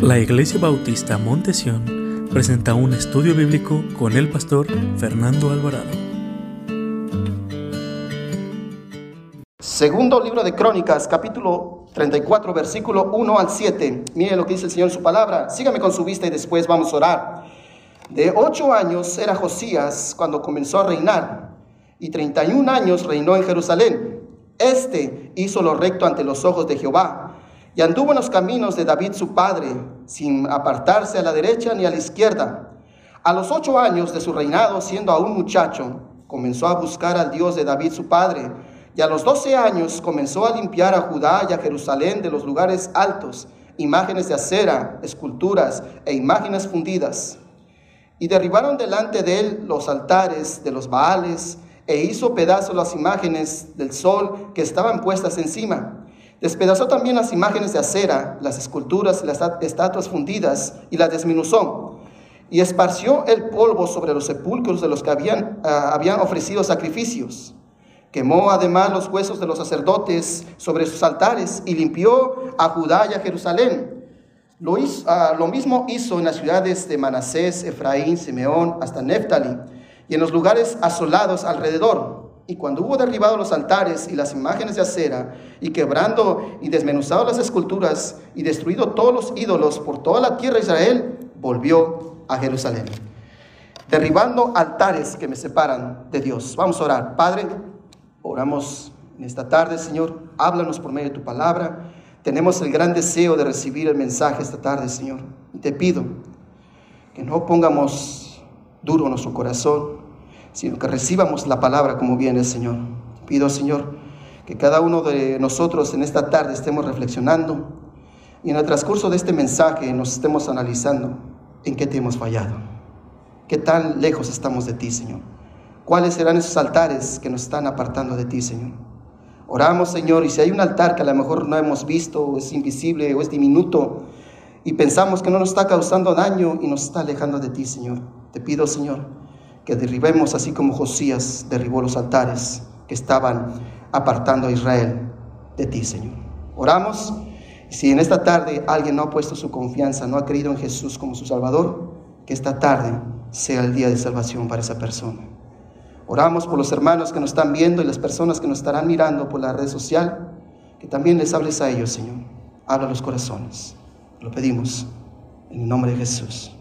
La Iglesia Bautista Montesión presenta un estudio bíblico con el pastor Fernando Alvarado. Segundo libro de Crónicas, capítulo 34, versículo 1 al 7. Mire lo que dice el Señor en su palabra. Sígame con su vista y después vamos a orar. De ocho años era Josías cuando comenzó a reinar, y 31 años reinó en Jerusalén. Este hizo lo recto ante los ojos de Jehová y anduvo en los caminos de David su padre, sin apartarse a la derecha ni a la izquierda. A los ocho años de su reinado, siendo aún muchacho, comenzó a buscar al Dios de David su padre, y a los doce años comenzó a limpiar a Judá y a Jerusalén de los lugares altos, imágenes de acera, esculturas e imágenes fundidas. Y derribaron delante de él los altares de los Baales, e hizo pedazos las imágenes del sol que estaban puestas encima Despedazó también las imágenes de acera, las esculturas y las estatuas fundidas y las desmenuzó. Y esparció el polvo sobre los sepulcros de los que habían, ah, habían ofrecido sacrificios. Quemó además los huesos de los sacerdotes sobre sus altares y limpió a Judá y a Jerusalén. Lo, ah, lo mismo hizo en las ciudades de Manasés, Efraín, Simeón, hasta Neftali, y en los lugares asolados alrededor y cuando hubo derribado los altares y las imágenes de acera, y quebrando y desmenuzado las esculturas, y destruido todos los ídolos por toda la tierra de Israel, volvió a Jerusalén. Derribando altares que me separan de Dios. Vamos a orar. Padre, oramos en esta tarde, Señor. Háblanos por medio de tu palabra. Tenemos el gran deseo de recibir el mensaje esta tarde, Señor. Y te pido que no pongamos duro nuestro corazón, sino que recibamos la palabra como viene, Señor. Pido, Señor, que cada uno de nosotros en esta tarde estemos reflexionando y en el transcurso de este mensaje nos estemos analizando en qué te hemos fallado, qué tan lejos estamos de ti, Señor. ¿Cuáles serán esos altares que nos están apartando de ti, Señor? Oramos, Señor, y si hay un altar que a lo mejor no hemos visto, o es invisible, o es diminuto, y pensamos que no nos está causando daño y nos está alejando de ti, Señor, te pido, Señor, que derribemos así como Josías derribó los altares que estaban apartando a Israel de ti, Señor. Oramos. Si en esta tarde alguien no ha puesto su confianza, no ha creído en Jesús como su Salvador, que esta tarde sea el día de salvación para esa persona. Oramos por los hermanos que nos están viendo y las personas que nos estarán mirando por la red social, que también les hables a ellos, Señor. Habla a los corazones. Lo pedimos en el nombre de Jesús.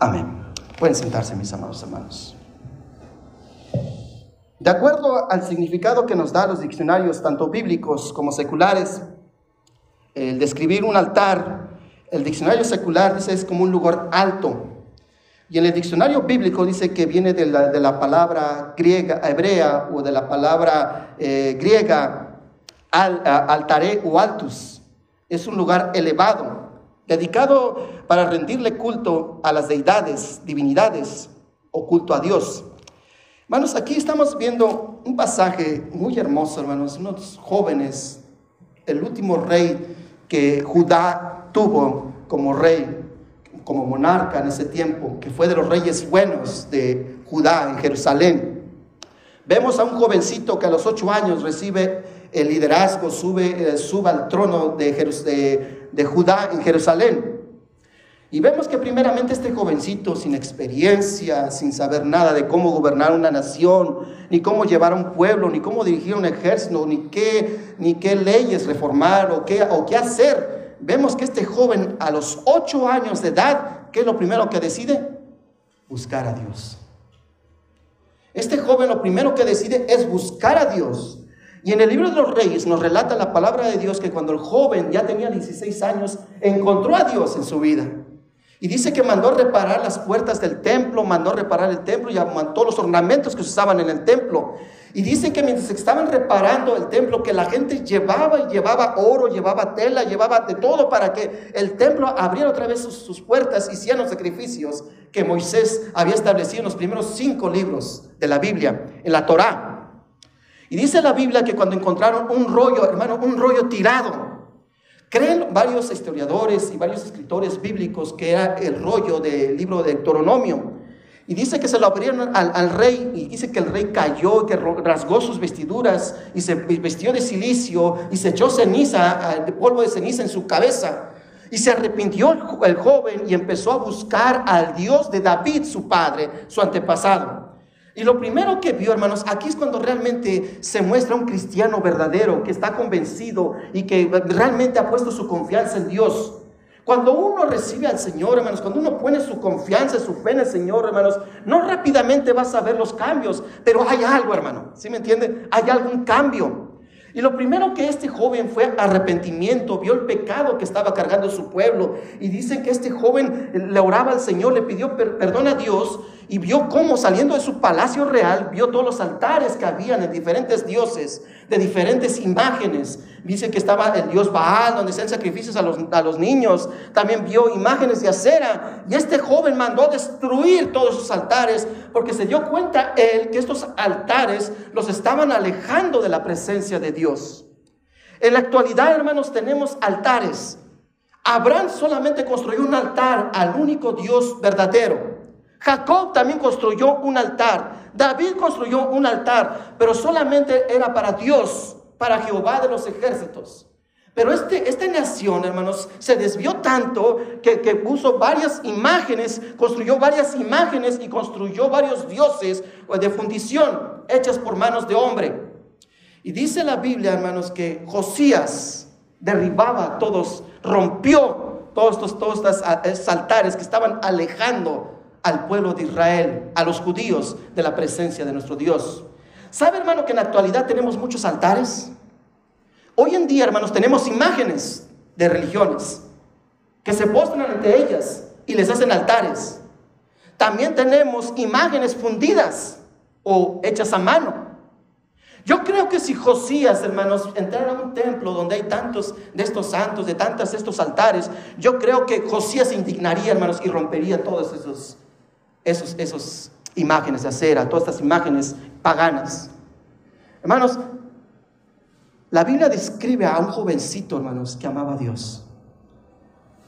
Amén. Pueden sentarse, mis amados hermanos. De acuerdo al significado que nos dan los diccionarios, tanto bíblicos como seculares, el describir un altar, el diccionario secular dice es como un lugar alto. Y en el diccionario bíblico dice que viene de la, palabra griega, hebrea o de la palabra eh, griega al, altare o altus. Es un lugar elevado dedicado para rendirle culto a las deidades, divinidades o culto a Dios. Hermanos, aquí estamos viendo un pasaje muy hermoso, hermanos, unos jóvenes, el último rey que Judá tuvo como rey, como monarca en ese tiempo, que fue de los reyes buenos de Judá en Jerusalén. Vemos a un jovencito que a los ocho años recibe el liderazgo, sube, eh, al trono de, de, de Judá en Jerusalén. Y vemos que primeramente este jovencito sin experiencia, sin saber nada de cómo gobernar una nación, ni cómo llevar a un pueblo, ni cómo dirigir un ejército, ni qué, ni qué leyes reformar o qué, o qué hacer, vemos que este joven a los ocho años de edad, ¿qué es lo primero que decide? Buscar a Dios. Este joven lo primero que decide es buscar a Dios. Y en el libro de los reyes nos relata la palabra de Dios que cuando el joven ya tenía 16 años, encontró a Dios en su vida. Y dice que mandó reparar las puertas del templo, mandó reparar el templo y todos los ornamentos que se usaban en el templo. Y dice que mientras estaban reparando el templo, que la gente llevaba y llevaba oro, llevaba tela, llevaba de todo para que el templo abriera otra vez sus, sus puertas y hicieran los sacrificios que Moisés había establecido en los primeros cinco libros de la Biblia, en la Torá. Y dice la Biblia que cuando encontraron un rollo, hermano, un rollo tirado, creen varios historiadores y varios escritores bíblicos que era el rollo del libro de Deuteronomio. Y dice que se lo abrieron al, rey y dice que el rey cayó, que rasgó sus vestiduras y se vistió de silicio y se echó ceniza, de polvo de ceniza en su cabeza. Y se arrepintió el joven y empezó a buscar al Dios de David, su padre, su antepasado. Y lo primero que vio, hermanos, aquí es cuando realmente se muestra un cristiano verdadero, que está convencido y que realmente ha puesto su confianza en Dios. Cuando uno recibe al Señor, hermanos, cuando uno pone su confianza, su fe en el Señor, hermanos, no rápidamente vas a ver los cambios, pero hay algo, hermano, ¿sí me entiende? Hay algún cambio. Y lo primero que este joven fue arrepentimiento, vio el pecado que estaba cargando su pueblo. Y dicen que este joven le oraba al Señor, le pidió perdón a Dios y vio cómo saliendo de su palacio real, vio todos los altares que habían de diferentes dioses, de diferentes imágenes. Dice que estaba el dios Baal, donde hacían sacrificios a los, a los niños. También vio imágenes de acera. Y este joven mandó destruir todos sus altares porque se dio cuenta él que estos altares los estaban alejando de la presencia de Dios. En la actualidad, hermanos, tenemos altares. Abraham solamente construyó un altar al único Dios verdadero. Jacob también construyó un altar. David construyó un altar, pero solamente era para Dios para Jehová de los ejércitos. Pero este, esta nación, hermanos, se desvió tanto que, que, puso varias imágenes, construyó varias imágenes y construyó varios dioses de fundición hechas por manos de hombre. Y dice la Biblia, hermanos, que Josías derribaba todos, rompió todos estos, todos estos altares que estaban alejando al pueblo de Israel, a los judíos, de la presencia de nuestro Dios. ¿Sabe, hermano, que en la actualidad tenemos muchos altares? Hoy en día, hermanos, tenemos imágenes de religiones que se postran ante ellas y les hacen altares. También tenemos imágenes fundidas o hechas a mano. Yo creo que si Josías, hermanos, entrara a un templo donde hay tantos de estos santos, de tantos de estos altares, yo creo que Josías se indignaría, hermanos, y rompería todas esos, esos, esos imágenes de acera, todas estas imágenes paganas. Hermanos, la Biblia describe a un jovencito, hermanos, que amaba a Dios.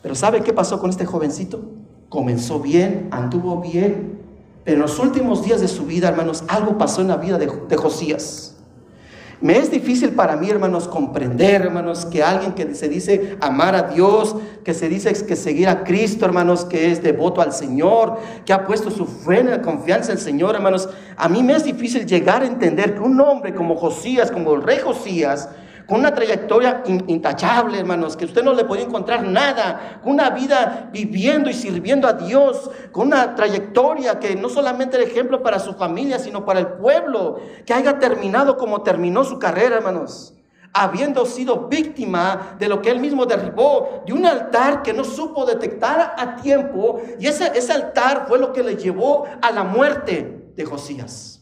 Pero ¿sabe qué pasó con este jovencito? Comenzó bien, anduvo bien, pero en los últimos días de su vida, hermanos, algo pasó en la vida de, de Josías. Me es difícil para mí, hermanos, comprender, hermanos, que alguien que se dice amar a Dios, que se dice que seguir a Cristo, hermanos, que es devoto al Señor, que ha puesto su fe en la confianza en el Señor, hermanos, a mí me es difícil llegar a entender que un hombre como Josías, como el rey Josías, con una trayectoria intachable, hermanos, que usted no le podía encontrar nada, con una vida viviendo y sirviendo a Dios, con una trayectoria que no solamente era ejemplo para su familia, sino para el pueblo, que haya terminado como terminó su carrera, hermanos habiendo sido víctima de lo que él mismo derribó, de un altar que no supo detectar a tiempo, y ese, ese altar fue lo que le llevó a la muerte de Josías.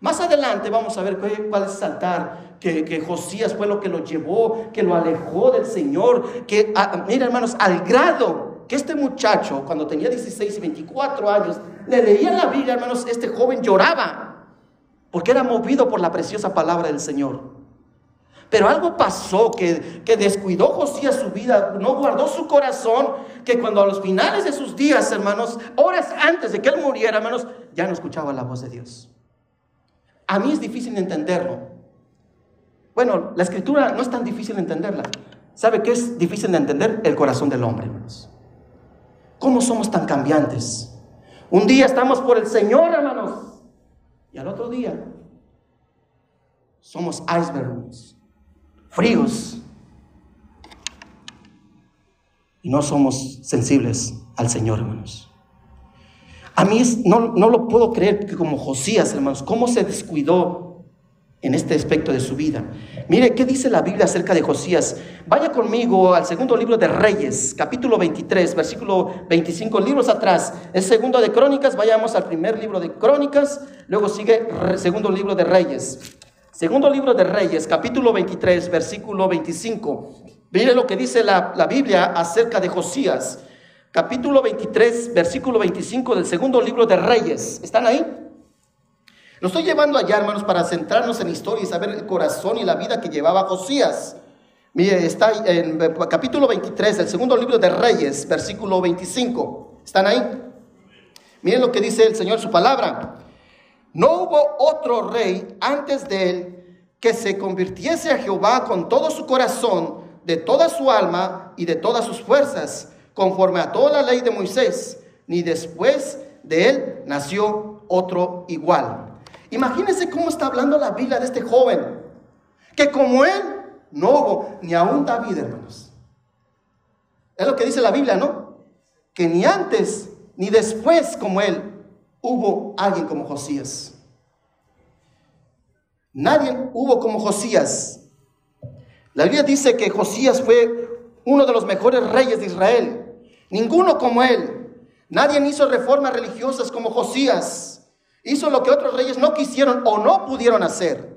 Más adelante vamos a ver cuál es ese altar que, Josías fue lo que lo llevó, que lo alejó del Señor, que, mira hermanos, al grado que este muchacho, cuando tenía 16 y 24 años, le leía la Biblia, hermanos, este joven lloraba, porque era movido por la preciosa palabra del Señor. Pero algo pasó que, que, descuidó Josías su vida, no guardó su corazón, que cuando a los finales de sus días, hermanos, horas antes de que él muriera, hermanos, ya no escuchaba la voz de Dios. A mí es difícil entenderlo. Bueno, la escritura no es tan difícil de entenderla. ¿Sabe qué es difícil de entender? El corazón del hombre, hermanos. ¿Cómo somos tan cambiantes? Un día estamos por el Señor, hermanos, y al otro día somos icebergs, fríos, y no somos sensibles al Señor, hermanos. A mí no, no lo puedo creer que como Josías, hermanos, cómo se descuidó en este aspecto de su vida. Mire, ¿qué dice la Biblia acerca de Josías? Vaya conmigo al segundo libro de Reyes, capítulo 23, versículo 25, libros atrás. El segundo de Crónicas, vayamos al primer libro de Crónicas, luego sigue segundo libro de Reyes. Segundo libro de Reyes, capítulo 23, versículo 25. Mire lo que dice la, la Biblia acerca de Josías capítulo 23, versículo 25 del segundo libro de Reyes. ¿Están ahí? Lo estoy llevando allá, hermanos, para centrarnos en la historia y saber el corazón y la vida que llevaba Josías. Mire, está en capítulo 23 del segundo libro de Reyes, versículo 25. ¿Están ahí? Miren lo que dice el Señor su palabra. No hubo otro rey antes de él que se convirtiese a Jehová con todo su corazón, de toda su alma y de todas sus fuerzas, conforme a toda la ley de Moisés, ni después de él nació otro igual. Imagínense cómo está hablando la Biblia de este joven, que como él no hubo ni aún David, hermanos. Es lo que dice la Biblia, ¿no? Que ni antes ni después como él hubo alguien como Josías. Nadie hubo como Josías. La Biblia dice que Josías fue uno de los mejores reyes de Israel. Ninguno como él. Nadie hizo reformas religiosas como Josías. Hizo lo que otros reyes no quisieron o no pudieron hacer.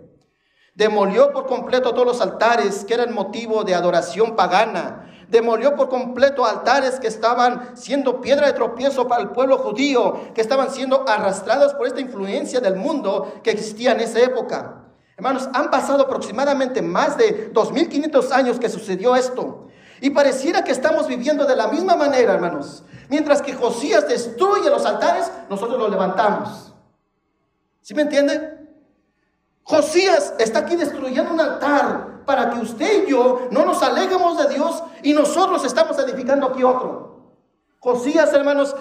Demolió por completo todos los altares que eran motivo de adoración pagana demolió por completo altares que estaban siendo piedra de tropiezo para el pueblo judío, que estaban siendo arrastrados por esta influencia del mundo que existía en esa época. Hermanos, han pasado aproximadamente más de 2500 años que sucedió esto. Y pareciera que estamos viviendo de la misma manera, hermanos. Mientras que Josías destruye los altares, nosotros los levantamos. ¿Sí me entienden? Josías está aquí destruyendo un altar para que usted y yo no nos aleguemos de Dios y nosotros estamos edificando aquí otro. Josías, hermanos,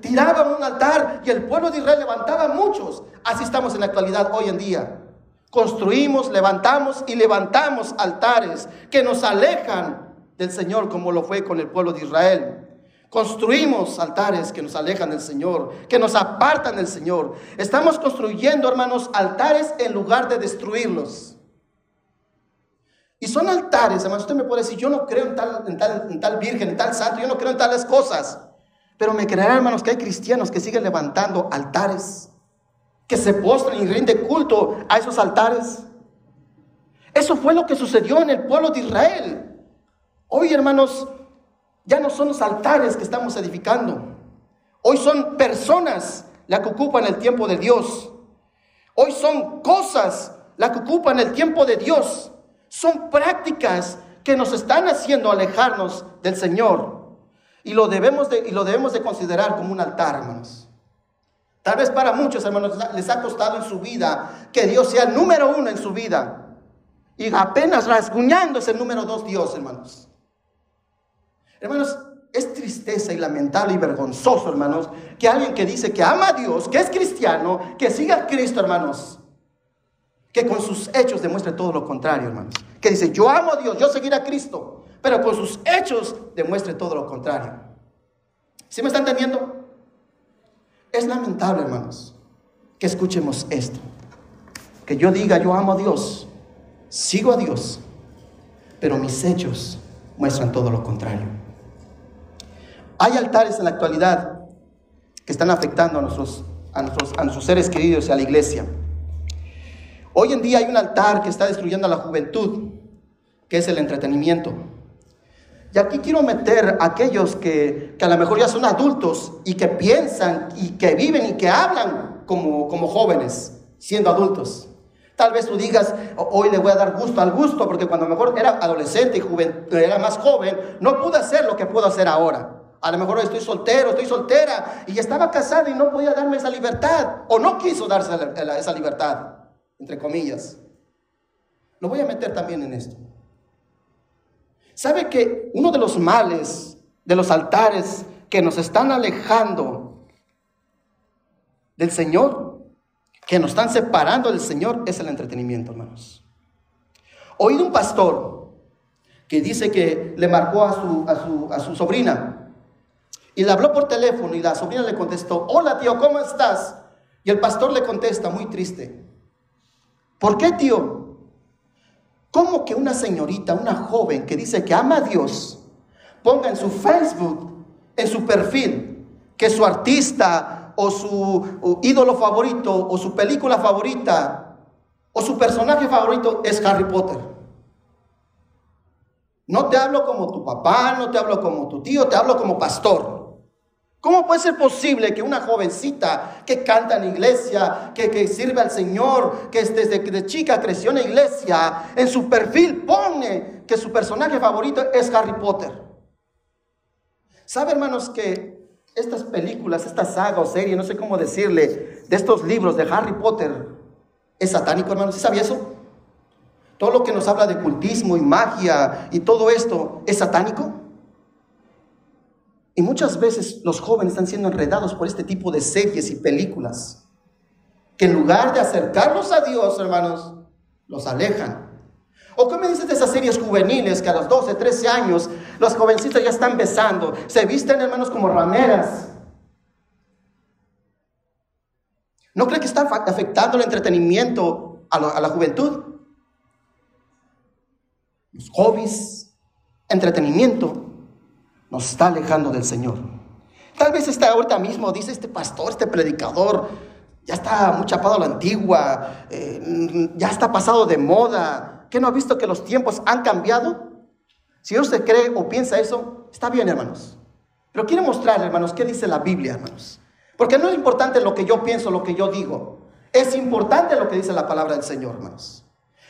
tiraba un altar y el pueblo de Israel levantaba muchos. Así estamos en la actualidad hoy en día. Construimos, levantamos y levantamos altares que nos alejan del Señor como lo fue con el pueblo de Israel. Construimos altares que nos alejan del Señor, que nos apartan del Señor. Estamos construyendo, hermanos, altares en lugar de destruirlos. Y son altares, hermanos. Usted me puede decir, yo no creo en tal, en tal, en tal virgen, en tal santo, yo no creo en tales cosas. Pero me creerán, hermanos, que hay cristianos que siguen levantando altares, que se postran y rinden culto a esos altares. Eso fue lo que sucedió en el pueblo de Israel. Hoy, hermanos, ya no son los altares que estamos edificando. Hoy son personas las que ocupan el tiempo de Dios. Hoy son cosas las que ocupan el tiempo de Dios. Son prácticas que nos están haciendo alejarnos del Señor. Y lo debemos de, y lo debemos de considerar como un altar, hermanos. Tal vez para muchos, hermanos, les ha costado en su vida que Dios sea el número uno en su vida. Y apenas rasguñando es el número dos Dios, hermanos. Hermanos, es tristeza y lamentable y vergonzoso, hermanos, que alguien que dice que ama a Dios, que es cristiano, que siga a Cristo, hermanos, que con sus hechos demuestre todo lo contrario, hermanos. Que dice, yo amo a Dios, yo seguiré a Cristo, pero con sus hechos demuestre todo lo contrario. ¿Sí me están entendiendo? Es lamentable, hermanos, que escuchemos esto. Que yo diga, yo amo a Dios, sigo a Dios, pero mis hechos muestran todo lo contrario. Hay altares en la actualidad que están afectando a nuestros, a nuestros, a nuestros seres queridos y a la iglesia. Hoy en día hay un altar que está destruyendo a la juventud, que es el entretenimiento. Y aquí quiero meter a aquellos que, a lo mejor ya son adultos y que piensan y que viven y que hablan como, como jóvenes, siendo adultos. Tal vez tú digas, hoy le voy a dar gusto al gusto, porque cuando mejor era adolescente y era más joven, no pude hacer lo que puedo hacer ahora. A lo mejor estoy soltero, estoy soltera, y estaba casado y no podía darme esa libertad, o no quiso darse esa libertad entre comillas. Lo voy a meter también en esto. ¿Sabe que uno de los males de los altares que nos están alejando del Señor, que nos están separando del Señor, es el entretenimiento, hermanos? Oí de un pastor que dice que le marcó a su, a su, a su sobrina y le habló por teléfono y la sobrina le contestó, hola tío, ¿cómo estás? Y el pastor le contesta muy triste, ¿Por qué, tío? ¿Cómo que una señorita, una joven que dice que ama a Dios, ponga en su Facebook, en su perfil, que su artista o su ídolo favorito o su película favorita o su personaje favorito es Harry Potter? No te hablo como tu papá, no te hablo como tu tío, te hablo como pastor. ¿Cómo puede ser posible que una jovencita que canta en iglesia, que, sirve al Señor, que desde de chica creció en la iglesia, en su perfil pone que su personaje favorito es Harry Potter? ¿Sabe, hermanos, que estas películas, esta saga o serie, no sé cómo decirle, de estos libros de Harry Potter, es satánico, hermanos? ¿Sí sabía eso? todo lo que nos habla de cultismo y magia y todo esto es satánico. Y muchas veces los jóvenes están siendo enredados por este tipo de series y películas que en lugar de acercarlos a Dios, hermanos, los alejan. ¿O qué me dices de esas series juveniles que a los 12, 13 años los jovencitos ya están besando? Se visten, hermanos, como rameras. ¿No cree que está afectando el entretenimiento a, a la juventud? Los hobbies, entretenimiento, nos está alejando del Señor. Tal vez está ahorita mismo, dice este pastor, este predicador, ya está muy chapado a la antigua, eh, ya está pasado de moda. ¿Qué no ha visto que los tiempos han cambiado? Si usted cree o piensa eso, está bien, hermanos. Pero quiero mostrarle, hermanos, qué dice la Biblia, hermanos. Porque no es importante lo que yo pienso, lo que yo digo. Es importante lo que dice la palabra del Señor, hermanos.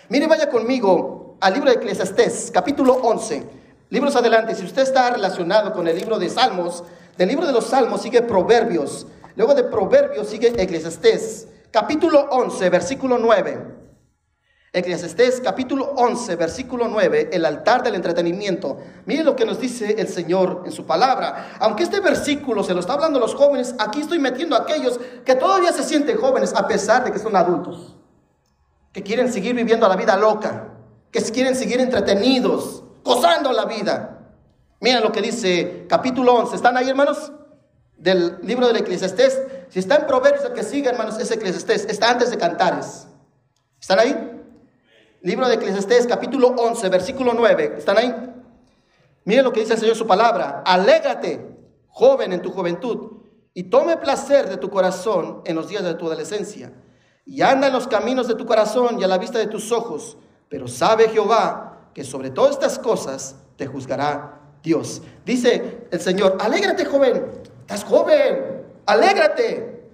Mire, vaya conmigo al libro de Eclesiastés, capítulo 11. Libros adelante. Si usted está relacionado con el libro de Salmos, del libro de los Salmos sigue Proverbios, Luego de Proverbios sigue Eclesiastés, capítulo 11, versículo 9. Eclesiastés capítulo 11, versículo 9, el altar del entretenimiento. Mire lo que nos dice el Señor en su palabra. Aunque este versículo se lo está hablando a los jóvenes, aquí estoy metiendo a aquellos que todavía se sienten jóvenes a pesar de que son adultos, que quieren seguir viviendo la vida loca, que quieren seguir entretenidos, gozando la vida. Miren lo que dice capítulo 11. ¿Están ahí, hermanos? del libro del Eclesiastés. Si está en Proverbios, el que sigue, hermanos, es Eclesiastés. Está antes de Cantares. ¿Están ahí? Libro de Eclesiastés, capítulo 11, versículo 9. ¿Están ahí? Miren lo que dice el Señor su palabra. Alégrate, joven, en tu juventud, y tome placer de tu corazón en los días de tu adolescencia. Y anda en los caminos de tu corazón y a la vista de tus ojos. Pero sabe Jehová que sobre todas estas cosas te juzgará Dios. Dice el Señor, alégrate, joven, Estás joven, alégrate.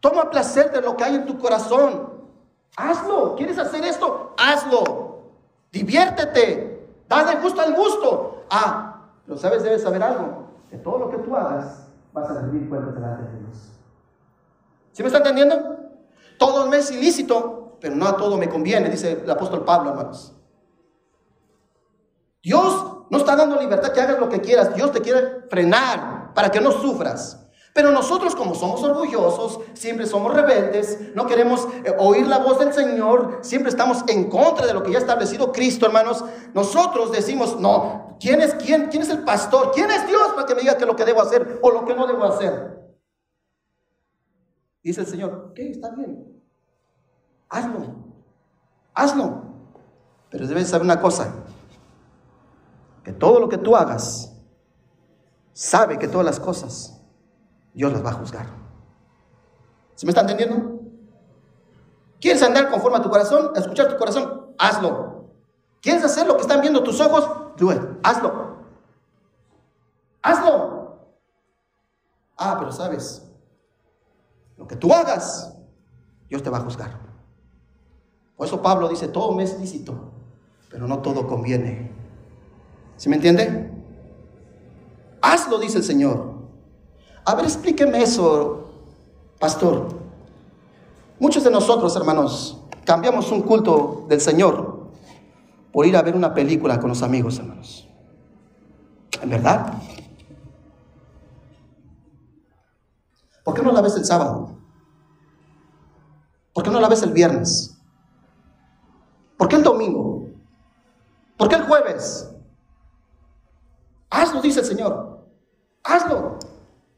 Toma placer de lo que hay en tu corazón. Hazlo. ¿Quieres hacer esto? Hazlo. Diviértete. Dale gusto al gusto. Ah, pero sabes, debes saber algo. Que todo lo que tú hagas vas a rendir cuentas delante de Dios. ¿Sí me está entendiendo? Todo me es ilícito, pero no a todo me conviene, dice el apóstol Pablo, hermanos. Dios no está dando libertad que hagas lo que quieras. Dios te quiere frenar para que no sufras. Pero nosotros como somos orgullosos, siempre somos rebeldes, no queremos eh, oír la voz del Señor, siempre estamos en contra de lo que ya ha establecido Cristo, hermanos. Nosotros decimos, no, ¿quién es quién? ¿Quién es el pastor? ¿Quién es Dios para que me diga que lo que debo hacer o lo que no debo hacer? Dice el Señor, ok, está bien. Hazlo. Hazlo. Pero debes saber una cosa, que todo lo que tú hagas sabe que todas las cosas Dios las va a juzgar. ¿Se me está entendiendo? ¿Quieres andar conforme a tu corazón? A escuchar tu corazón, hazlo. ¿Quieres hacer lo que están viendo tus ojos? hazlo. Hazlo. Ah, pero sabes, lo que tú hagas, Dios te va a juzgar. Por eso Pablo dice, todo me es lícito, pero no todo conviene. ¿Sí me entiende? Hazlo, dice el Señor. A ver, explíqueme eso, pastor. Muchos de nosotros, hermanos, cambiamos un culto del Señor por ir a ver una película con los amigos, hermanos. ¿En verdad? ¿Por qué no la ves el sábado? ¿Por qué no la ves el viernes? ¿Por qué el domingo? ¿Por qué el jueves? Hazlo, dice el Señor. Hazlo.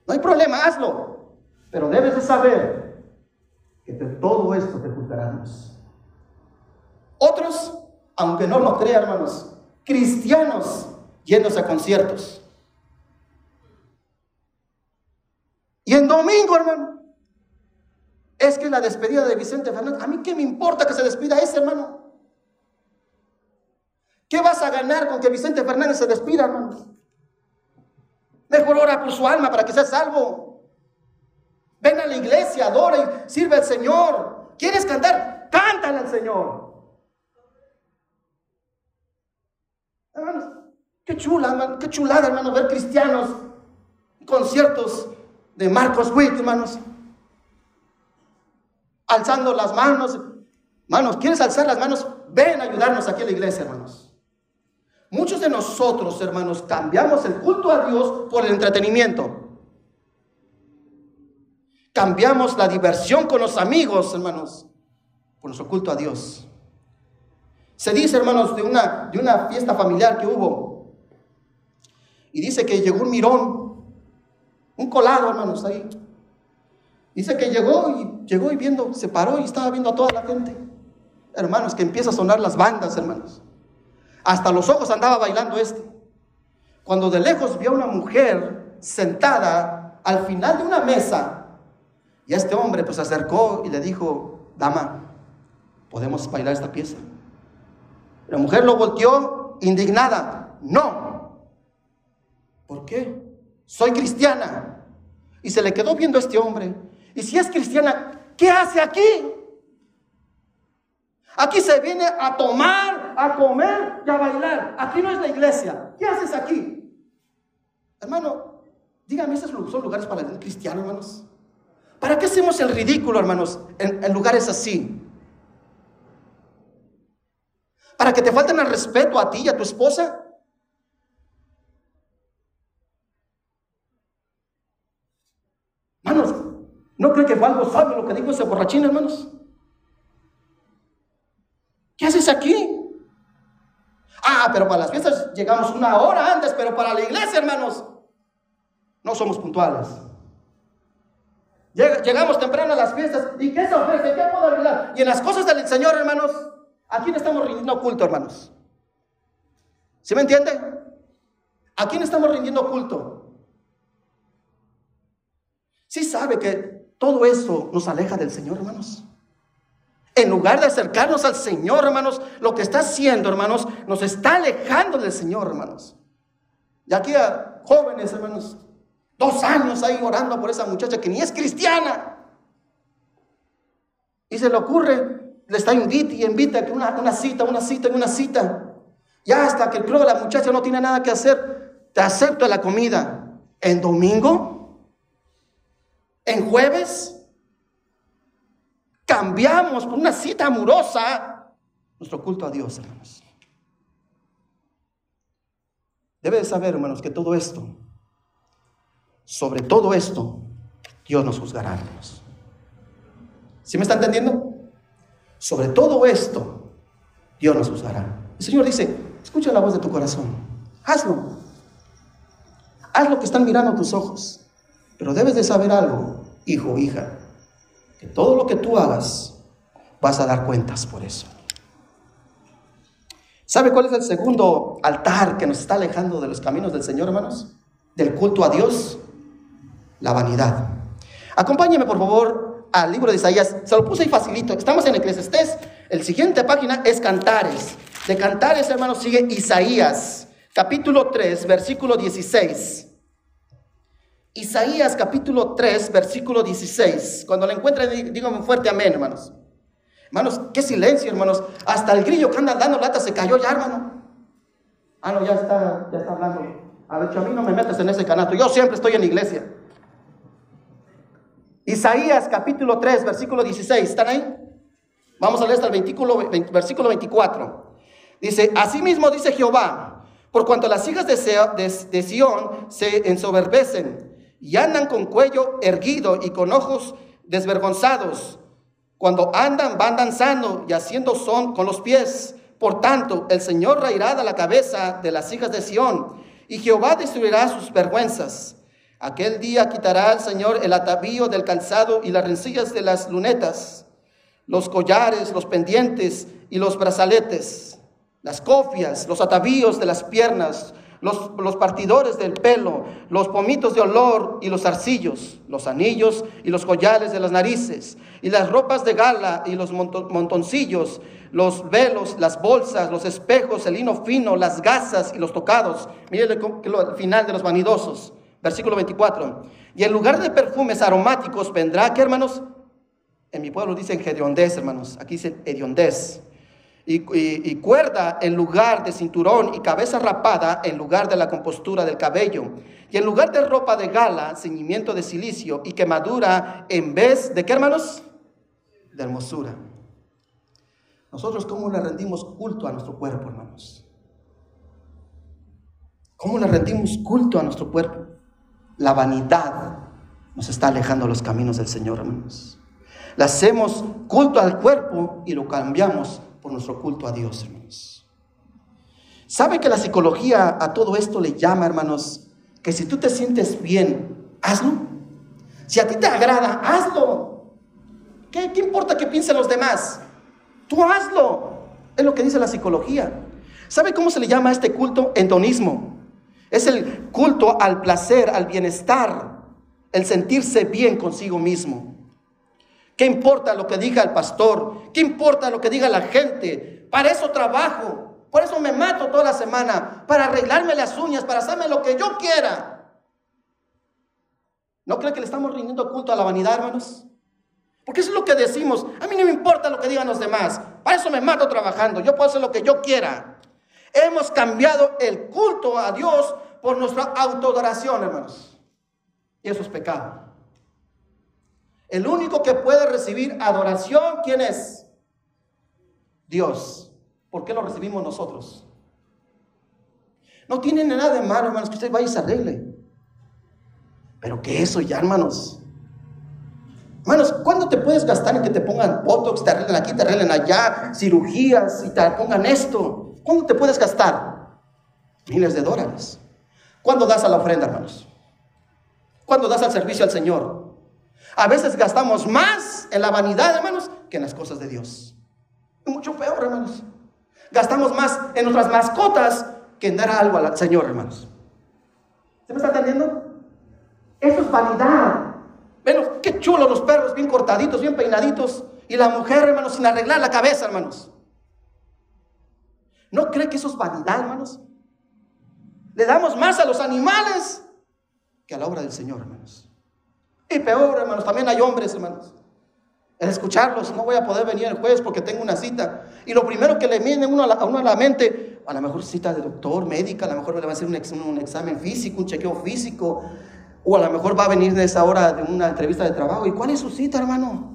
No hay problema, hazlo. Pero debes de saber que de todo esto te juzgaremos. Otros, aunque no lo crean, hermanos, cristianos yéndose a conciertos. Y en domingo, hermano, es que la despedida de Vicente Fernández, a mí qué me importa que se despida ese hermano. ¿Qué vas a ganar con que Vicente Fernández se despida, hermano? Mejor ora por su alma para que sea salvo. Ven a la iglesia, adora y sirve al Señor. ¿Quieres cantar? Cántale al Señor. Hermanos, qué chula, qué chulada, hermanos, ver cristianos, conciertos de Marcos Witt, hermanos, alzando las manos. Hermanos, ¿quieres alzar las manos? Ven a ayudarnos aquí en la iglesia, hermanos. Muchos de nosotros, hermanos, cambiamos el culto a Dios por el entretenimiento. Cambiamos la diversión con los amigos, hermanos, por nuestro culto a Dios. Se dice, hermanos, de una, de una fiesta familiar que hubo. Y dice que llegó un mirón, un colado, hermanos, ahí. Dice que llegó y llegó y viendo, se paró y estaba viendo a toda la gente. Hermanos, que empieza a sonar las bandas, hermanos. Hasta los ojos andaba bailando este. Cuando de lejos vio a una mujer sentada al final de una mesa, y este hombre pues se acercó y le dijo, dama, ¿podemos bailar esta pieza? La mujer lo volteó indignada, no. ¿Por qué? Soy cristiana. Y se le quedó viendo a este hombre. Y si es cristiana, ¿qué hace aquí? Aquí se viene a tomar, a comer y a bailar. Aquí no es la iglesia. ¿Qué haces aquí? Hermano, dígame, ¿esos son lugares para el cristiano, hermanos? ¿Para qué hacemos el ridículo, hermanos, en, lugares así? ¿Para que te falten el respeto a ti y a tu esposa? Hermanos, ¿no cree que fue algo sabio lo que dijo ese borrachín, hermanos? ¿Qué haces aquí? Ah, pero para las fiestas llegamos una hora antes, pero para la iglesia, hermanos, no somos puntuales. Llegamos temprano a las fiestas. ¿Y qué se ofrece? ¿Qué puedo arreglar? Y en las cosas del Señor, hermanos, ¿a quién estamos rindiendo culto, hermanos? ¿Sí me entiende? ¿A quién estamos rindiendo culto? ¿Sí sabe que todo eso nos aleja del Señor, hermanos? En lugar de acercarnos al Señor, hermanos, lo que está haciendo, hermanos, nos está alejando del Señor, hermanos. Y aquí a jóvenes, hermanos, dos años ahí orando por esa muchacha que ni es cristiana. Y se le ocurre, le está invita y invita que una, cita, una cita, una cita. Ya hasta que creo que la muchacha no tiene nada que hacer, te acepto la comida. ¿En domingo? ¿En jueves? Cambiamos por una cita amorosa nuestro culto a Dios, hermanos. Debe de saber, hermanos, que todo esto, sobre todo esto, Dios nos juzgará, hermanos. ¿Sí me está entendiendo? Sobre todo esto, Dios nos juzgará. El Señor dice, escucha la voz de tu corazón, hazlo. Haz lo que están mirando tus ojos. Pero debes de saber algo, hijo, hija todo lo que tú hagas vas a dar cuentas por eso. ¿Sabe cuál es el segundo altar que nos está alejando de los caminos del Señor, hermanos? Del culto a Dios, la vanidad. Acompáñeme, por favor, al libro de Isaías. Se lo puse ahí facilito. Estamos en Eclesiastés. El siguiente página es Cantares. De Cantares, hermanos, sigue Isaías, capítulo 3, versículo 16. Isaías capítulo 3, versículo 16. Cuando la encuentren, díganme fuerte amén, hermanos. Hermanos, qué silencio, hermanos. Hasta el grillo que anda dando lata se cayó ya, hermano. Ah, no, ya está, ya está hablando. A ver, a mí no me metas en ese canato. Yo siempre estoy en la iglesia. Isaías capítulo 3, versículo 16. ¿Están ahí? Vamos a leer hasta el versículo, versículo 24. Dice, asimismo dice Jehová, por cuanto las hijas de, de Sión se ensoberbecen y andan con cuello erguido y con ojos desvergonzados. Cuando andan, van danzando y haciendo son con los pies. Por tanto, el Señor rairá de la cabeza de las hijas de Sión, y Jehová destruirá sus vergüenzas. Aquel día quitará el Señor el atavío del calzado y las rencillas de las lunetas, los collares, los pendientes y los brazaletes, las cofias, los atavíos de las piernas, los, partidores del pelo, los pomitos de olor y los arcillos, los anillos y los collares de las narices, y las ropas de gala y los montoncillos, los velos, las bolsas, los espejos, el lino fino, las gasas y los tocados. Miren el final de los vanidosos. Versículo 24. Y en lugar de perfumes aromáticos vendrá, ¿qué hermanos? En mi pueblo dicen hediondez, hermanos. Aquí dicen hediondez y, cuerda en lugar de cinturón y cabeza rapada en lugar de la compostura del cabello. Y en lugar de ropa de gala, ceñimiento de silicio y quemadura en vez de qué hermanos? De hermosura. Nosotros, ¿cómo le rendimos culto a nuestro cuerpo, hermanos? ¿Cómo le rendimos culto a nuestro cuerpo? La vanidad nos está alejando los caminos del Señor, hermanos. Le hacemos culto al cuerpo y lo cambiamos por nuestro culto a Dios, hermanos. ¿Sabe que la psicología a todo esto le llama, hermanos, que si tú te sientes bien, hazlo? Si a ti te agrada, hazlo. ¿Qué, qué importa que piensen los demás? Tú hazlo. Es lo que dice la psicología. ¿Sabe cómo se le llama a este culto? Endonismo. Es el culto al placer, al bienestar, el sentirse bien consigo mismo. ¿Qué importa lo que diga el pastor? ¿Qué importa lo que diga la gente? Para eso trabajo. Por eso me mato toda la semana. Para arreglarme las uñas, para hacerme lo que yo quiera. ¿No cree que le estamos rindiendo culto a la vanidad, hermanos? Porque eso es lo que decimos. A mí no me importa lo que digan los demás. Para eso me mato trabajando. Yo puedo hacer lo que yo quiera. Hemos cambiado el culto a Dios por nuestra autodoración, hermanos. Y eso es pecado. El único que puede recibir adoración, ¿quién es? Dios. ¿Por qué lo recibimos nosotros? No tiene nada de malo, hermanos, que usted vaya y se arregle. Pero que eso ya, hermanos, Hermanos, ¿cuándo te puedes gastar en que te pongan botox, te arreglen aquí, te arreglen allá, cirugías y te pongan esto? ¿Cuándo te puedes gastar? Miles de dólares. ¿Cuándo das a la ofrenda, hermanos? ¿Cuándo das al servicio al Señor? A veces gastamos más en la vanidad, hermanos, que en las cosas de Dios. Es mucho peor, hermanos. Gastamos más en nuestras mascotas que en dar algo al Señor, hermanos. ¿Se me está entendiendo? Eso es vanidad. Bueno, qué chulo los perros, bien cortaditos, bien peinaditos. Y la mujer, hermanos, sin arreglar la cabeza, hermanos. ¿No cree que eso es vanidad, hermanos? Le damos más a los animales que a la obra del Señor, hermanos. Y peor, hermanos, también hay hombres, hermanos. En escucharlos, no voy a poder venir el jueves porque tengo una cita. Y lo primero que le viene uno a, la, uno a la mente, a lo mejor cita de doctor, médica, a lo mejor le va a hacer un, examen físico, un chequeo físico, o a lo mejor va a venir de esa hora de una entrevista de trabajo. ¿Y cuál es su cita, hermano?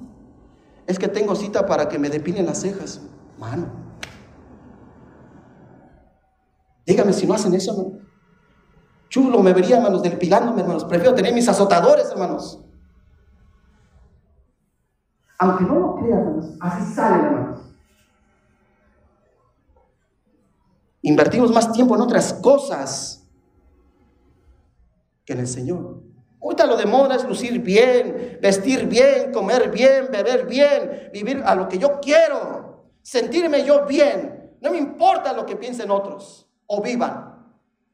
Es que tengo cita para que me depilen las cejas. Mano. Dígame si no hacen eso, hermano. Chulo, me vería, hermanos, depilándome, hermanos. Prefiero tener mis azotadores, hermanos. Aunque no lo crean, hermanos, así salen, hermanos. Invertimos más tiempo en otras cosas en el Señor. Ahorita lo de moda es lucir bien, vestir bien, comer bien, beber bien, vivir a lo que yo quiero, sentirme yo bien. No me importa lo que piensen otros o vivan.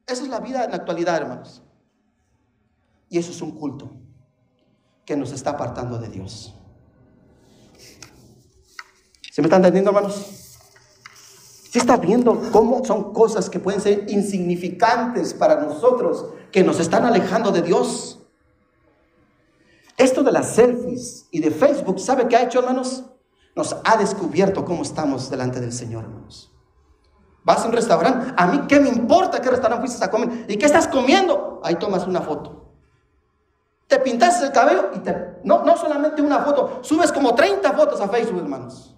Esa es la vida en la actualidad, hermanos. Y eso es un culto que nos está apartando de Dios. ¿Se me están entendiendo, hermanos? ¿Se está viendo cómo son cosas que pueden ser insignificantes para nosotros, que nos están alejando de Dios? Esto de las selfies y de Facebook, ¿sabe qué ha hecho, hermanos? Nos ha descubierto cómo estamos delante del Señor, hermanos. Vas a un restaurante, a mí qué me importa qué restaurante fuiste a comer y qué estás comiendo. Ahí tomas una foto. Te pintas el cabello y te, no, no solamente una foto, subes como 30 fotos a Facebook, hermanos.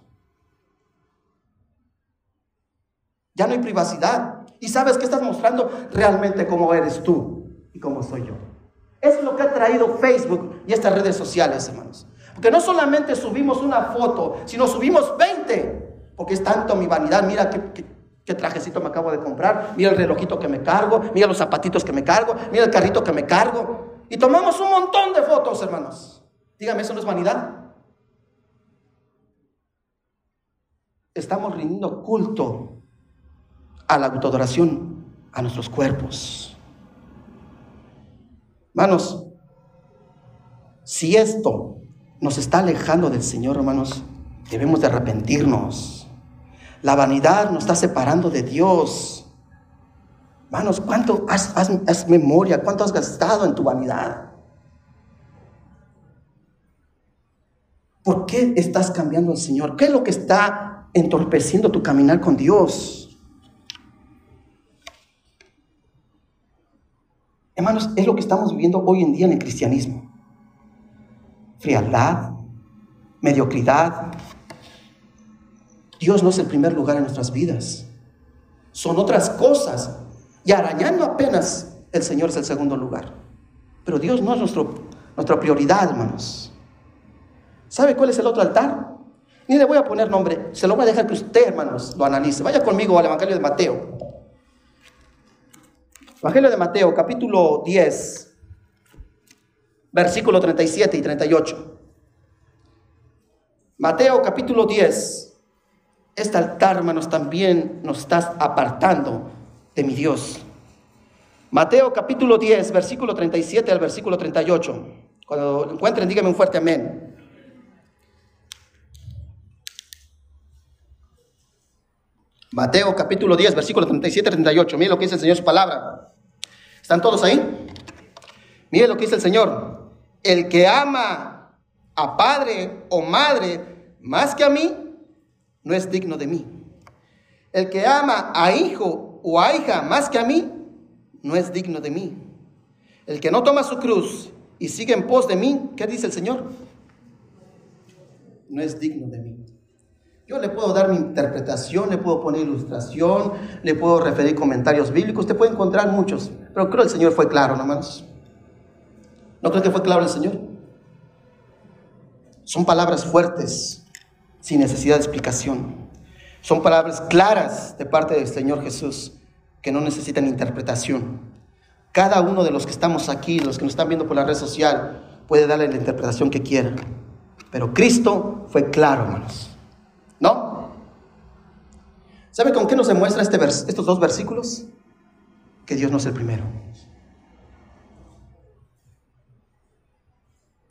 Ya no hay privacidad. Y sabes que estás mostrando realmente cómo eres tú y cómo soy yo. Eso es lo que ha traído Facebook y estas redes sociales, hermanos. Porque no solamente subimos una foto, sino subimos 20. Porque es tanto mi vanidad. Mira qué, trajecito me acabo de comprar. Mira el relojito que me cargo. Mira los zapatitos que me cargo. Mira el carrito que me cargo. Y tomamos un montón de fotos, hermanos. Dígame, ¿eso no es vanidad? Estamos rindiendo culto a la autodoración a nuestros cuerpos. Hermanos, si esto nos está alejando del Señor, hermanos, debemos de arrepentirnos. La vanidad nos está separando de Dios. Hermanos, ¿cuánto has, memoria? ¿Cuánto has gastado en tu vanidad? ¿Por qué estás cambiando al Señor? ¿Qué es lo que está entorpeciendo tu caminar con Dios? Hermanos, es lo que estamos viviendo hoy en día en el cristianismo. Frialdad, mediocridad, Dios no es el primer lugar en nuestras vidas. Son otras cosas. Y arañando apenas, el Señor es el segundo lugar. Pero Dios no es nuestro, nuestra prioridad, hermanos. ¿Sabe cuál es el otro altar? Ni le voy a poner nombre, se lo voy a dejar que usted, hermanos, lo analice. Vaya conmigo al Evangelio de Mateo. Evangelio de Mateo, capítulo 10, versículo 37 y 38. Mateo, capítulo 10. Este altar, hermanos, también nos está apartando de mi Dios. Mateo capítulo 10, versículo 37 al versículo 38. Cuando lo encuentren, díganme un fuerte amén. Mateo capítulo 10, versículo 37 38. Miren lo que dice el Señor su palabra. ¿Están todos ahí? Miren lo que dice el Señor. El que ama a padre o madre más que a mí, no es digno de mí. El que ama a hijo o a hija más que a mí, no es digno de mí. El que no toma su cruz y sigue en pos de mí, ¿qué dice el Señor? No es digno de mí. Yo le puedo dar mi interpretación, le puedo poner ilustración, le puedo referir comentarios bíblicos, usted puede encontrar muchos, pero creo que el Señor fue claro, ¿no, hermanos? ¿No creo que fue claro el Señor? Son palabras fuertes, sin necesidad de explicación. Son palabras claras de parte del Señor Jesús que no necesitan interpretación. Cada uno de los que estamos aquí, los que nos están viendo por la red social, puede darle la interpretación que quiera. Pero Cristo fue claro, hermanos. ¿No? ¿Sabe con qué nos demuestra este estos dos versículos? Que Dios no es el primero.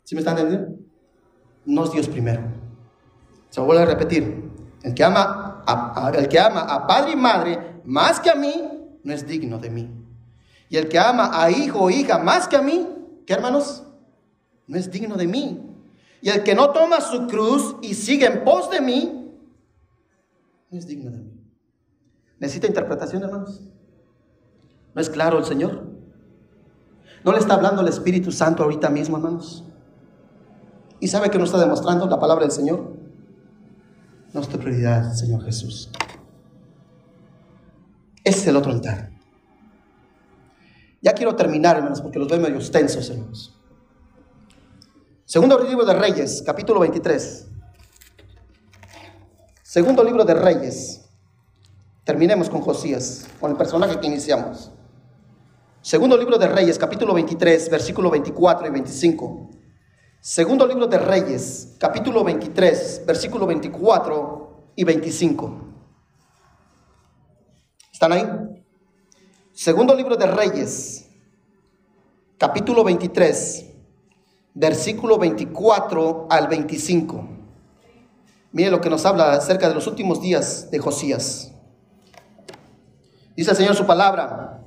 ¿Sí me están entendiendo? No es Dios primero. Se vuelve a repetir. El que ama a, el que ama a padre y madre más que a mí, no es digno de mí. Y el que ama a hijo o hija más que a mí, ¿qué hermanos? No es digno de mí. Y el que no toma su cruz y sigue en pos de mí, no es digno de mí. ¿Necesita interpretación, hermanos? ¿No es claro el Señor? ¿No le está hablando el Espíritu Santo ahorita mismo, hermanos? ¿Y sabe que nos está demostrando la palabra del Señor? Nuestra prioridad, Señor Jesús. Ese es el otro altar. Ya quiero terminar, hermanos, porque los veo medio extensos, hermanos. Segundo libro de Reyes, capítulo 23. Segundo libro de Reyes. Terminemos con Josías, con el personaje que iniciamos. Segundo libro de Reyes, capítulo 23, versículo 24 y 25. Segundo libro de Reyes, capítulo 23, versículo 24 y 25. ¿Están ahí? Segundo libro de Reyes, capítulo 23, versículo 24 al 25. Mire lo que nos habla acerca de los últimos días de Josías. Dice el Señor su palabra.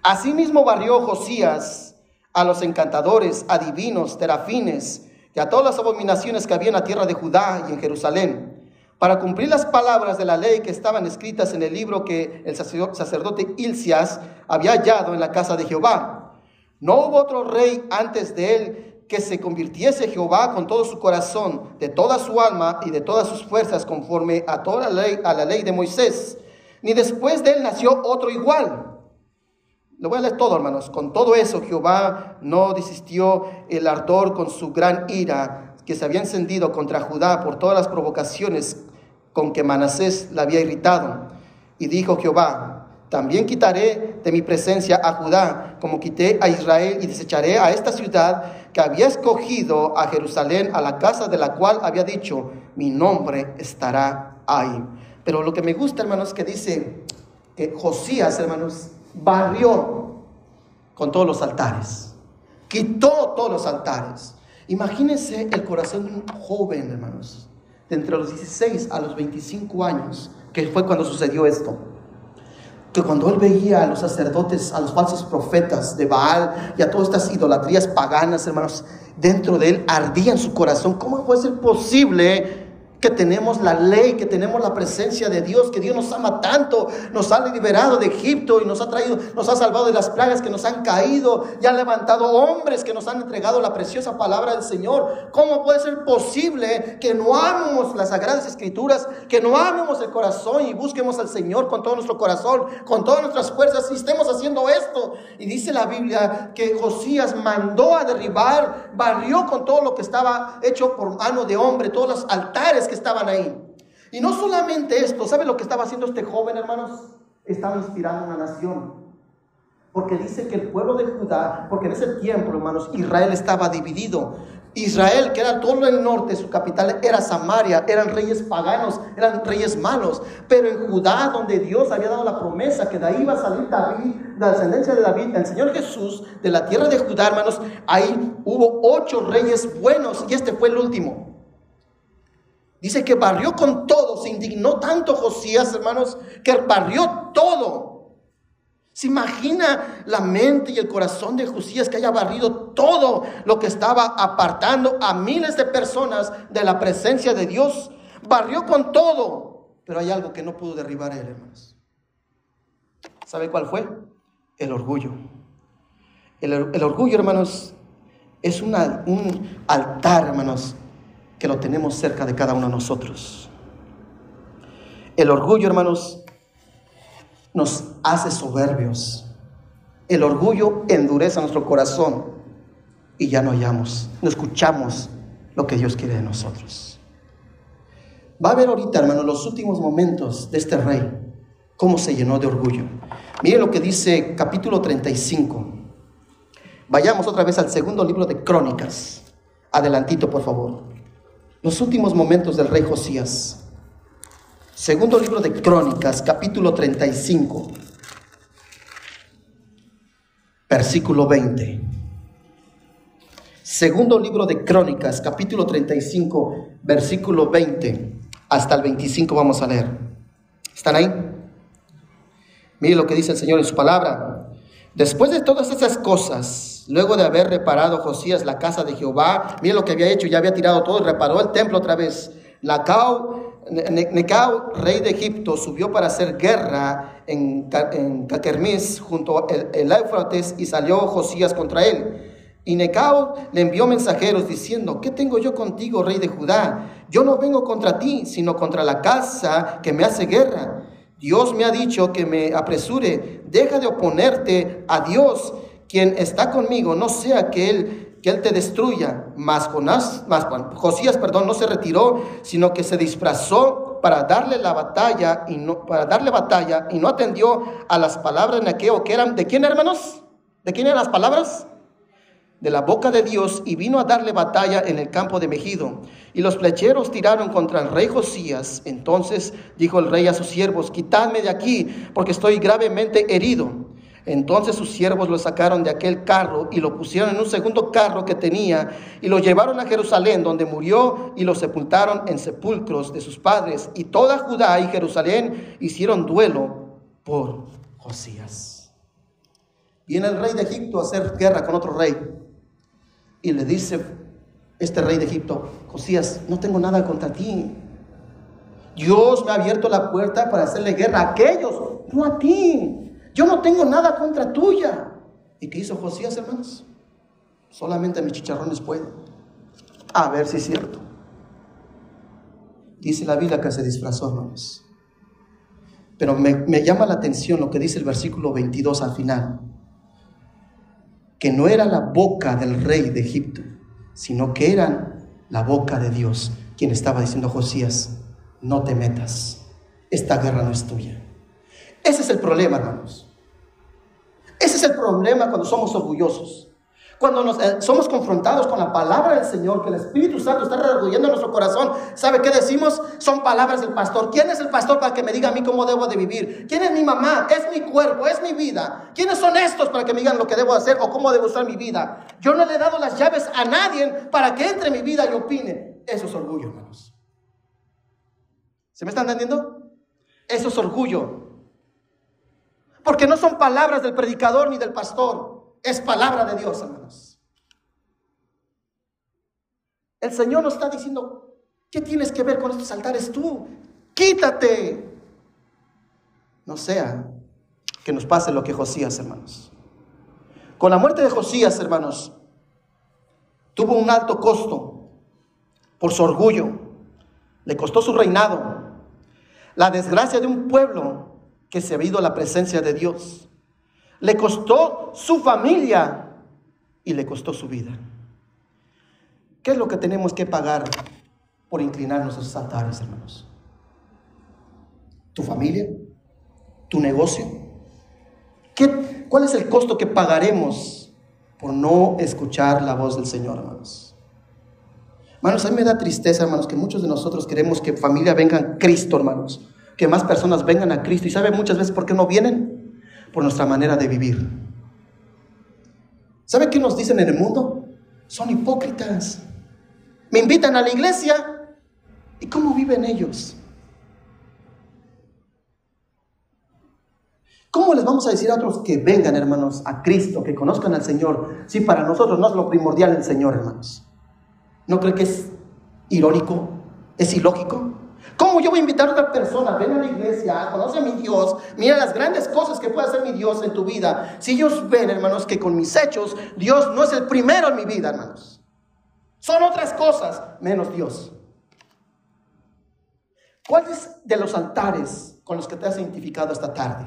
Asimismo barrió Josías a los encantadores, adivinos, terafines y a todas las abominaciones que había en la tierra de Judá y en Jerusalén, para cumplir las palabras de la ley que estaban escritas en el libro que el sacerdote Ilcias había hallado en la casa de Jehová. No hubo otro rey antes de él que se convirtiese Jehová con todo su corazón, de toda su alma y de todas sus fuerzas, conforme a toda la ley, a la ley de Moisés. Ni después de él nació otro igual lo voy a leer todo, hermanos. Con todo eso, Jehová no desistió el ardor con su gran ira que se había encendido contra Judá por todas las provocaciones con que Manasés la había irritado. Y dijo Jehová, también quitaré de mi presencia a Judá, como quité a Israel, y desecharé a esta ciudad que había escogido a Jerusalén, a la casa de la cual había dicho, mi nombre estará ahí. Pero lo que me gusta, hermanos, que dice que Josías, hermanos, barrió con todos los altares, quitó todos los altares. Imagínense el corazón de un joven, hermanos, de entre los 16 a los 25 años, que fue cuando sucedió esto. Que cuando él veía a los sacerdotes, a los falsos profetas de Baal y a todas estas idolatrías paganas, hermanos, dentro de él ardía en su corazón. ¿Cómo puede ser posible que tenemos la ley, que tenemos la presencia de Dios, que Dios nos ama tanto, nos ha liberado de Egipto y nos ha traído, nos ha salvado de las plagas que nos han caído y ha levantado hombres que nos han entregado la preciosa palabra del Señor. ¿Cómo puede ser posible que no amemos las sagradas escrituras, que no amemos el corazón y busquemos al Señor con todo nuestro corazón, con todas nuestras fuerzas y estemos haciendo esto? Y dice la Biblia que Josías mandó a derribar, barrió con todo lo que estaba hecho por mano de hombre, todos los altares que estaban ahí. Y no solamente esto, ¿sabe lo que estaba haciendo este joven, hermanos? Estaba inspirando una nación. Porque dice que el pueblo de Judá, porque en ese tiempo, hermanos, Israel estaba dividido. Israel, que era todo el norte, su capital era Samaria, eran reyes paganos, eran reyes malos. Pero en Judá, donde Dios había dado la promesa que de ahí iba a salir David, la descendencia de David, el Señor Jesús, de la tierra de Judá, hermanos, ahí hubo ocho reyes buenos y este fue el último. Dice que barrió con todo, se indignó tanto Josías, hermanos, que barrió todo. ¿Se imagina la mente y el corazón de Josías que haya barrido todo lo que estaba apartando a miles de personas de la presencia de Dios? Barrió con todo, pero hay algo que no pudo derribar él, hermanos. ¿Sabe cuál fue? El orgullo. El, orgullo, hermanos, es un altar, hermanos, que lo tenemos cerca de cada uno de nosotros. El orgullo, hermanos, nos hace soberbios. El orgullo endurece nuestro corazón y ya no hallamos, no escuchamos lo que Dios quiere de nosotros. Va a ver ahorita, hermanos, los últimos momentos de este rey, cómo se llenó de orgullo. Mire lo que dice capítulo 35. Vayamos otra vez al segundo libro de Crónicas. Adelantito, por favor. Los últimos momentos del rey Josías. Segundo libro de Crónicas, capítulo 35, versículo 20. Segundo libro de Crónicas, capítulo 35, versículo 20 hasta el 25 vamos a leer. ¿Están ahí? Mire lo que dice el Señor en su palabra. Después de todas esas cosas, luego de haber reparado Josías la casa de Jehová, mire lo que había hecho, ya había tirado todo, reparó el templo otra vez. Necao, rey de Egipto, subió para hacer guerra en, en Caquermis junto al Éufrates y salió Josías contra él. Y Necao le envió mensajeros diciendo, ¿qué tengo yo contigo, rey de Judá? Yo no vengo contra ti, sino contra la casa que me hace guerra. Dios me ha dicho que me apresure, deja de oponerte a Dios, quien está conmigo, no sea que él, que él te destruya. Mas, Jonás, más Josías, perdón, no se retiró, sino que se disfrazó para darle la batalla y no, para darle batalla y no atendió a las palabras de aquello que eran, ¿de quién hermanos? ¿De quién eran las palabras? De la boca de Dios y vino a darle batalla en el campo de Megido. Y los flecheros tiraron contra el rey Josías. Entonces dijo el rey a sus siervos, quitadme de aquí, porque estoy gravemente herido. Entonces sus siervos lo sacaron de aquel carro y lo pusieron en un segundo carro que tenía y lo llevaron a Jerusalén, donde murió y lo sepultaron en sepulcros de sus padres. Y toda Judá y Jerusalén hicieron duelo por Josías. Viene el rey de Egipto a hacer guerra con otro rey. Y le dice este rey de Egipto, Josías, no tengo nada contra ti. Dios me ha abierto la puerta para hacerle guerra a aquellos, no a ti. Yo no tengo nada contra tuya. ¿Y qué hizo Josías, hermanos? Solamente mis chicharrones pueden. A ver si es cierto. Dice la Biblia que se disfrazó, hermanos. Pero me, me llama la atención lo que dice el versículo 22 al final que no era la boca del rey de Egipto, sino que era la boca de Dios quien estaba diciendo a Josías, no te metas, esta guerra no es tuya. Ese es el problema, hermanos. Ese es el problema cuando somos orgullosos. Cuando nos, eh, somos confrontados con la palabra del Señor, que el Espíritu Santo está redarguyendo en nuestro corazón, ¿sabe qué decimos? Son palabras del pastor. ¿Quién es el pastor para que me diga a mí cómo debo de vivir? ¿Quién es mi mamá? Es mi cuerpo, es mi vida. ¿Quiénes son estos para que me digan lo que debo hacer o cómo debo usar mi vida? Yo no le he dado las llaves a nadie para que entre en mi vida y opine. Eso es orgullo, hermanos. ¿Se me está entendiendo? Eso es orgullo. Porque no son palabras del predicador ni del pastor es palabra de Dios, hermanos. El Señor nos está diciendo, ¿Qué tienes que ver con estos altares tú? Quítate. No sea que nos pase lo que Josías, hermanos. Con la muerte de Josías, hermanos, tuvo un alto costo por su orgullo. Le costó su reinado. La desgracia de un pueblo que se ha ido a la presencia de Dios. Le costó su familia y le costó su vida. ¿Qué es lo que tenemos que pagar por inclinarnos a esos altares, hermanos? ¿Tu familia? ¿Tu negocio? ¿Qué, ¿Cuál es el costo que pagaremos por no escuchar la voz del Señor, hermanos? Hermanos, a mí me da tristeza, hermanos, que muchos de nosotros queremos que familia venga a Cristo, hermanos. Que más personas vengan a Cristo. ¿Y sabe muchas veces por qué no vienen? Por nuestra manera de vivir. ¿Sabe qué nos dicen en el mundo? Son hipócritas. Me invitan a la iglesia. ¿Y cómo viven ellos? ¿Cómo les vamos a decir a otros que vengan, hermanos, a Cristo, que conozcan al Señor? Si para nosotros no es lo primordial el Señor, hermanos. ¿No cree que es irónico? ¿Es ilógico? ¿Cómo yo voy a invitar a otra persona? Ven a la iglesia, conoce a mi Dios, mira las grandes cosas que puede hacer mi Dios en tu vida. Si ellos ven, hermanos, que con mis hechos Dios no es el primero en mi vida, hermanos. Son otras cosas menos Dios. ¿Cuáles de los altares con los que te has identificado esta tarde?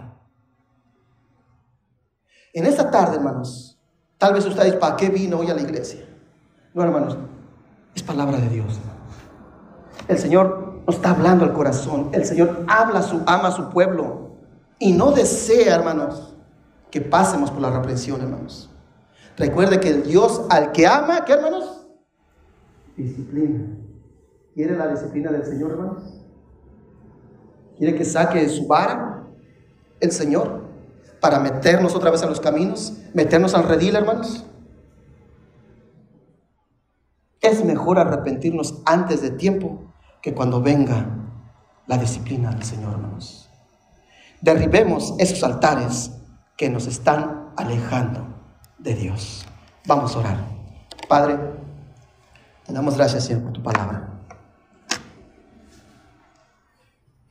En esta tarde, hermanos, tal vez ustedes, ¿para qué vino hoy a la iglesia? No, hermanos, es palabra de Dios. El Señor nos está hablando al corazón. El Señor habla su, ama a su pueblo. Y no desea, hermanos, que pasemos por la reprensión, hermanos. Recuerde que el Dios al que ama, ¿qué hermanos? Disciplina. ¿Quiere la disciplina del Señor, hermanos? ¿Quiere que saque su vara el Señor para meternos otra vez a los caminos? ¿Meternos al redil, hermanos? Es mejor arrepentirnos antes de tiempo que cuando venga la disciplina del Señor, hermanos. Derribemos esos altares que nos están alejando de Dios. Vamos a orar. Padre, te damos gracias, Señor, por tu palabra.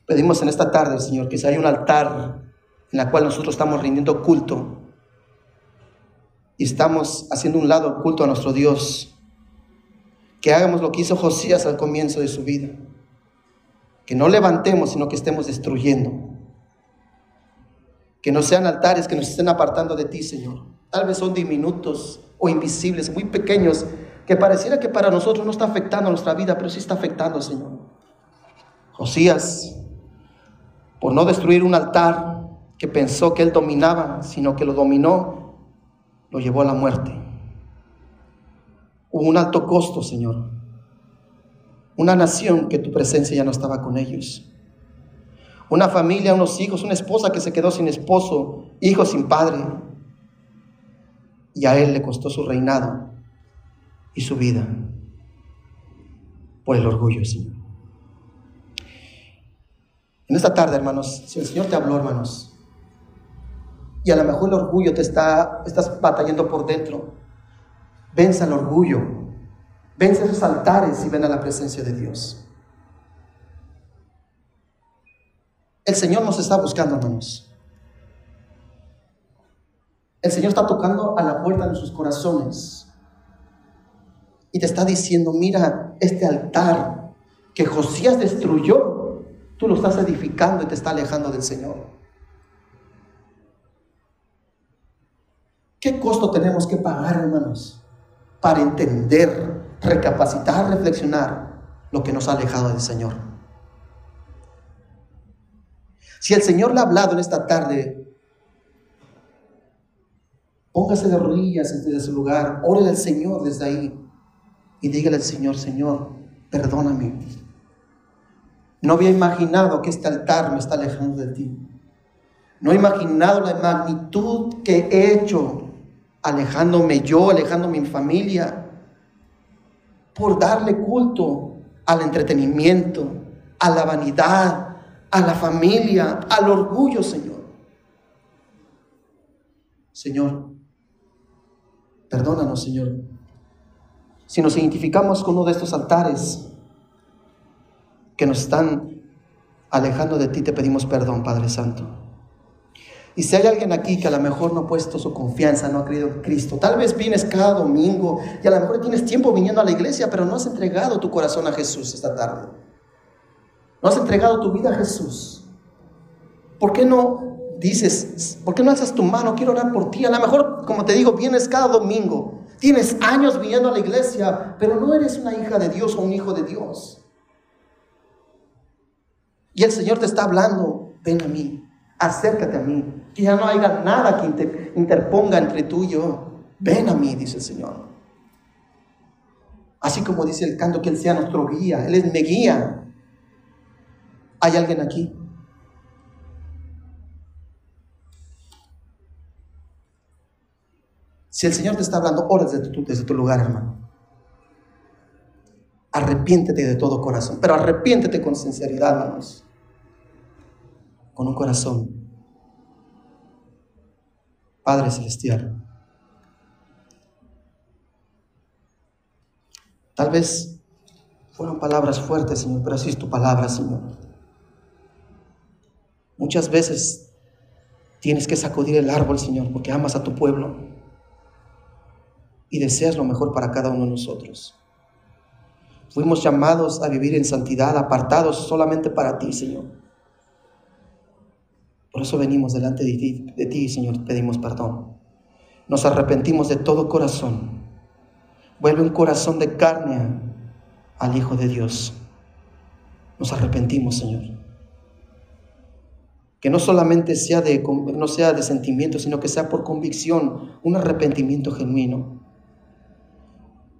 Pedimos en esta tarde, Señor, que si hay un altar en la cual nosotros estamos rindiendo culto y estamos haciendo un lado culto a nuestro Dios, que hagamos lo que hizo Josías al comienzo de su vida. Que no levantemos, sino que estemos destruyendo. Que no sean altares que nos estén apartando de ti, Señor. Tal vez son diminutos o invisibles, muy pequeños, que pareciera que para nosotros no está afectando nuestra vida, pero sí está afectando, Señor. Josías, por no destruir un altar que pensó que él dominaba, sino que lo dominó, lo llevó a la muerte. Hubo un alto costo, Señor. Una nación que tu presencia ya no estaba con ellos. Una familia, unos hijos, una esposa que se quedó sin esposo, hijos sin padre. Y a él le costó su reinado y su vida por el orgullo, Señor. En esta tarde, hermanos, si el Señor te habló, hermanos, y a lo mejor el orgullo te está, estás batallando por dentro, Vence el orgullo. Vence esos altares y ven a la presencia de Dios. El Señor nos está buscando, hermanos. El Señor está tocando a la puerta de sus corazones y te está diciendo, mira, este altar que Josías destruyó, tú lo estás edificando y te está alejando del Señor. ¿Qué costo tenemos que pagar, hermanos? Para entender, recapacitar, reflexionar lo que nos ha alejado del Señor. Si el Señor le ha hablado en esta tarde, póngase de rodillas desde su lugar, ore al Señor desde ahí y dígale al Señor, Señor, perdóname. No había imaginado que este altar me está alejando de ti. No he imaginado la magnitud que he hecho alejándome yo, alejando mi familia, por darle culto al entretenimiento, a la vanidad, a la familia, al orgullo, Señor. Señor, perdónanos, Señor. Si nos identificamos con uno de estos altares, que nos están alejando de ti, te pedimos perdón, Padre Santo. Y si hay alguien aquí que a lo mejor no ha puesto su confianza, no ha creído en Cristo, tal vez vienes cada domingo y a lo mejor tienes tiempo viniendo a la iglesia, pero no has entregado tu corazón a Jesús esta tarde. No has entregado tu vida a Jesús. ¿Por qué no dices, por qué no alzas tu mano? Quiero orar por ti. A lo mejor, como te digo, vienes cada domingo. Tienes años viniendo a la iglesia, pero no eres una hija de Dios o un hijo de Dios. Y el Señor te está hablando, ven a mí, acércate a mí, que ya no haya nada que interponga entre tú y yo. Ven a mí, dice el Señor. Así como dice el canto que Él sea nuestro guía, Él es mi guía. ¿Hay alguien aquí? Si el Señor te está hablando, ora desde tu, desde tu lugar, hermano. Arrepiéntete de todo corazón, pero arrepiéntete con sinceridad, hermanos. Con un corazón. Padre Celestial. Tal vez fueron palabras fuertes, Señor, pero así es tu palabra, Señor. Muchas veces tienes que sacudir el árbol, Señor, porque amas a tu pueblo y deseas lo mejor para cada uno de nosotros. Fuimos llamados a vivir en santidad, apartados solamente para ti, Señor. Por eso venimos delante de ti, Señor, pedimos perdón. Nos arrepentimos de todo corazón. Vuelve un corazón de carne al Hijo de Dios. Nos arrepentimos, Señor. Que no solamente sea de, no sea de sentimiento, sino que sea por convicción, un arrepentimiento genuino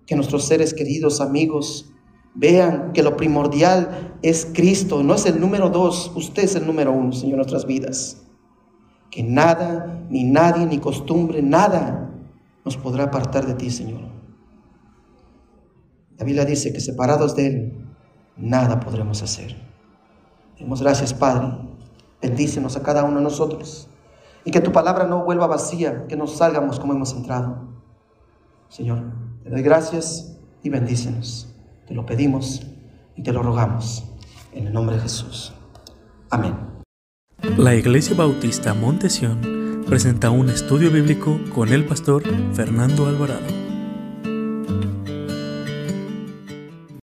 que nuestros seres queridos, amigos, vean que lo primordial es Cristo, no es el número dos, usted es el número uno, Señor, en nuestras vidas. Que nada, ni nadie, ni costumbre, nada nos podrá apartar de ti, Señor. La Biblia dice que separados de Él, nada podremos hacer. Demos gracias, Padre. Bendícenos a cada uno de nosotros. Y que tu palabra no vuelva vacía, que nos salgamos como hemos entrado. Señor, te doy gracias y bendícenos. Te lo pedimos y te lo rogamos. En el nombre de Jesús. Amén. La Iglesia Bautista Montesión presenta un estudio bíblico con el pastor Fernando Alvarado.